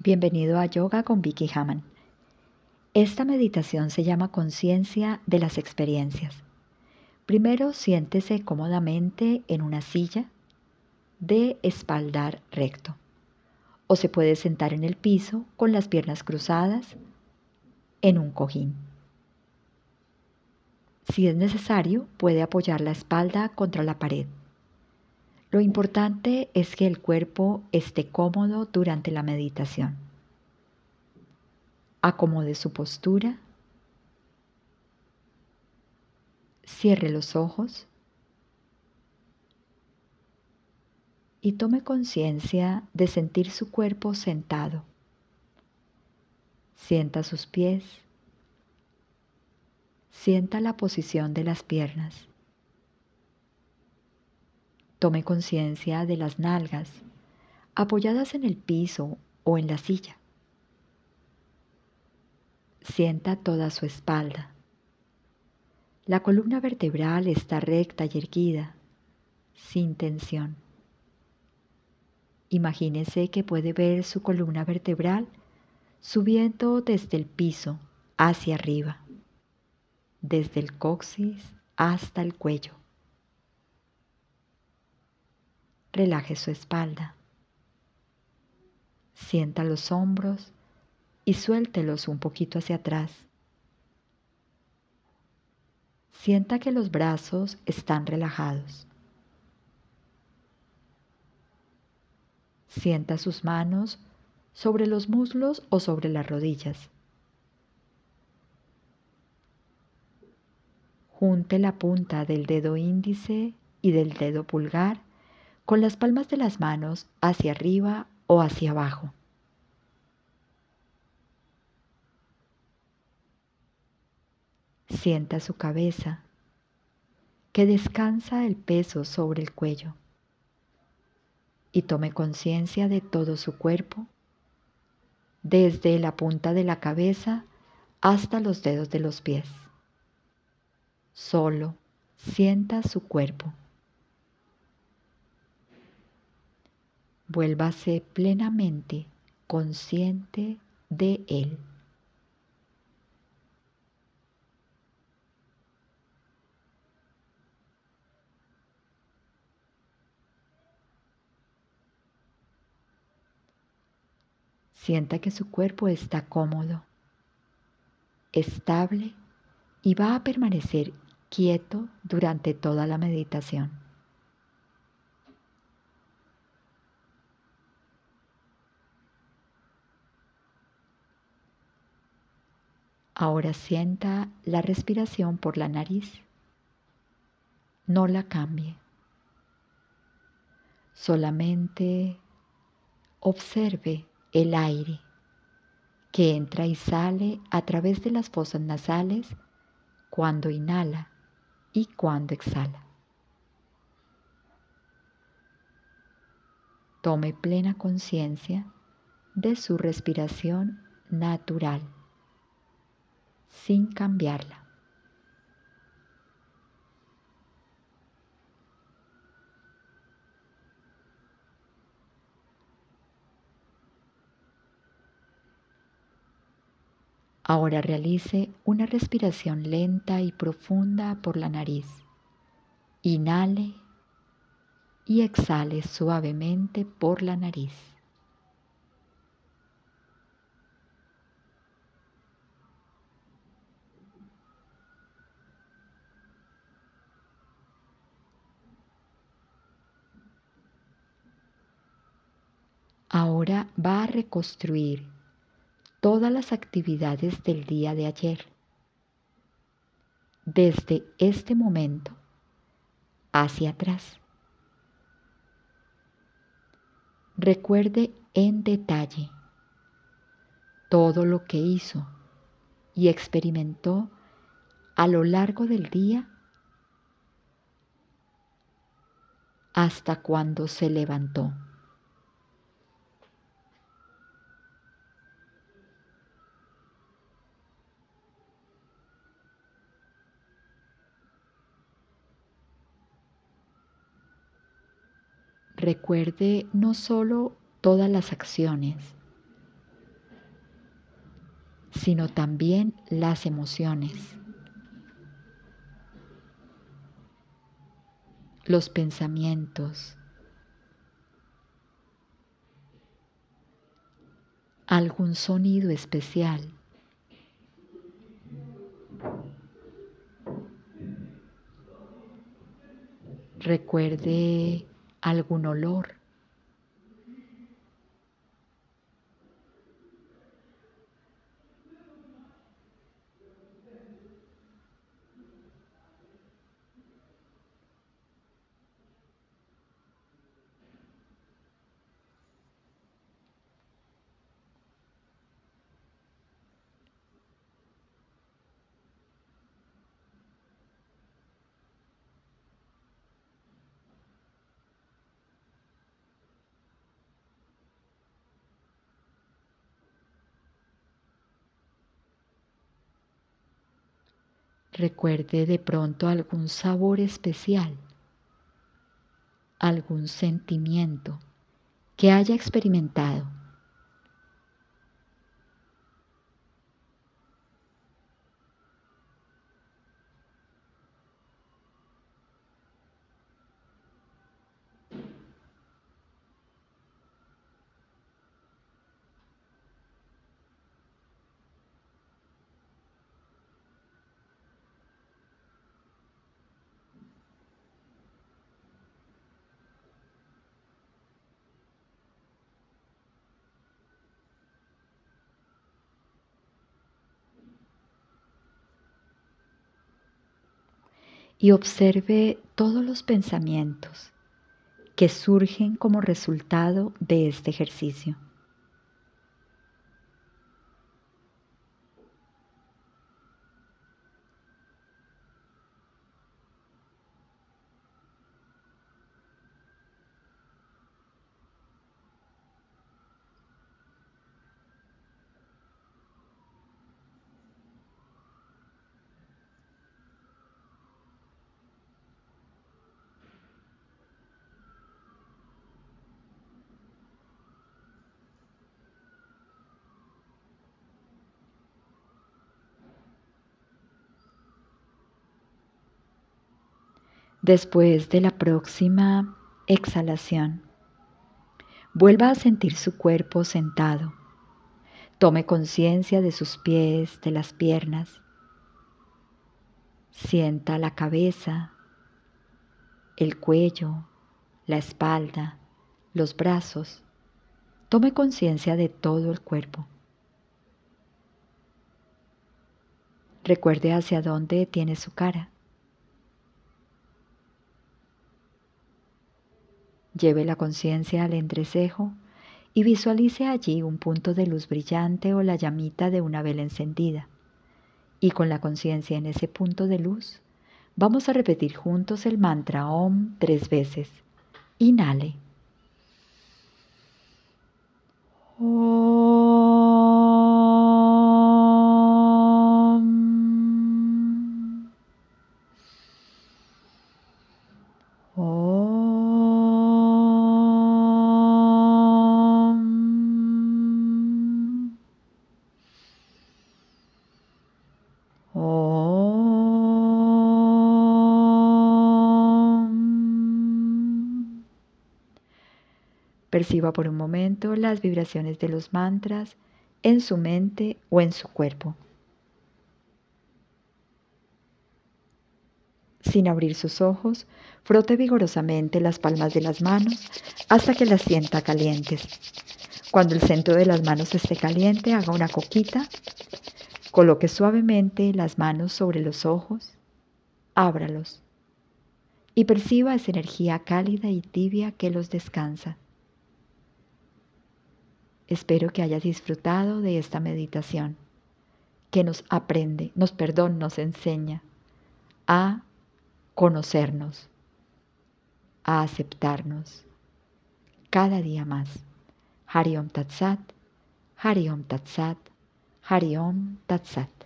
Bienvenido a Yoga con Vicky Haman. Esta meditación se llama conciencia de las experiencias. Primero siéntese cómodamente en una silla de espaldar recto o se puede sentar en el piso con las piernas cruzadas en un cojín. Si es necesario, puede apoyar la espalda contra la pared. Lo importante es que el cuerpo esté cómodo durante la meditación. Acomode su postura. Cierre los ojos y tome conciencia de sentir su cuerpo sentado. Sienta sus pies. Sienta la posición de las piernas. Tome conciencia de las nalgas apoyadas en el piso o en la silla. Sienta toda su espalda. La columna vertebral está recta y erguida, sin tensión. Imagínese que puede ver su columna vertebral subiendo desde el piso hacia arriba, desde el coxis hasta el cuello. Relaje su espalda. Sienta los hombros y suéltelos un poquito hacia atrás. Sienta que los brazos están relajados. Sienta sus manos sobre los muslos o sobre las rodillas. Junte la punta del dedo índice y del dedo pulgar con las palmas de las manos hacia arriba o hacia abajo. Sienta su cabeza, que descansa el peso sobre el cuello y tome conciencia de todo su cuerpo, desde la punta de la cabeza hasta los dedos de los pies. Solo sienta su cuerpo. Vuélvase plenamente consciente de él. Sienta que su cuerpo está cómodo, estable y va a permanecer quieto durante toda la meditación. Ahora sienta la respiración por la nariz. No la cambie. Solamente observe el aire que entra y sale a través de las fosas nasales cuando inhala y cuando exhala. Tome plena conciencia de su respiración natural, sin cambiarla. Ahora realice una respiración lenta y profunda por la nariz. Inhale y exhale suavemente por la nariz. Ahora va a reconstruir todas las actividades del día de ayer. Desde este momento hacia atrás. Recuerde en detalle todo lo que hizo y experimentó a lo largo del día hasta cuando se levantó. Recuerde no solo todas las acciones, sino también las emociones, los pensamientos, algún sonido especial. Recuerde algún olor. Recuerde de pronto algún sabor especial, algún sentimiento que haya experimentado y observe todos los pensamientos que surgen como resultado de este ejercicio. Después de la próxima exhalación, vuelva a sentir su cuerpo sentado. Tome conciencia de sus pies, de las piernas. Sienta la cabeza, el cuello, la espalda, los brazos. Tome conciencia de todo el cuerpo. Recuerde hacia dónde tiene su cara. Lleve la conciencia al entrecejo y visualice allí un punto de luz brillante o la llamita de una vela encendida. Y con la conciencia en ese punto de luz, vamos a repetir juntos el mantra OM tres veces. Inhale. Perciba por un momento las vibraciones de los mantras en su mente o en su cuerpo. Sin abrir sus ojos, frote vigorosamente las palmas de las manos hasta que las sienta calientes. Cuando el centro de las manos esté caliente, haga una coquita, coloque suavemente las manos sobre los ojos, ábralos y perciba esa energía cálida y tibia que los descansa. Espero que hayas disfrutado de esta meditación que nos aprende, nos perdona, nos enseña a conocernos, a aceptarnos cada día más. Hariom Tatsat, Hariom Tatsat, Hariom Tatsat.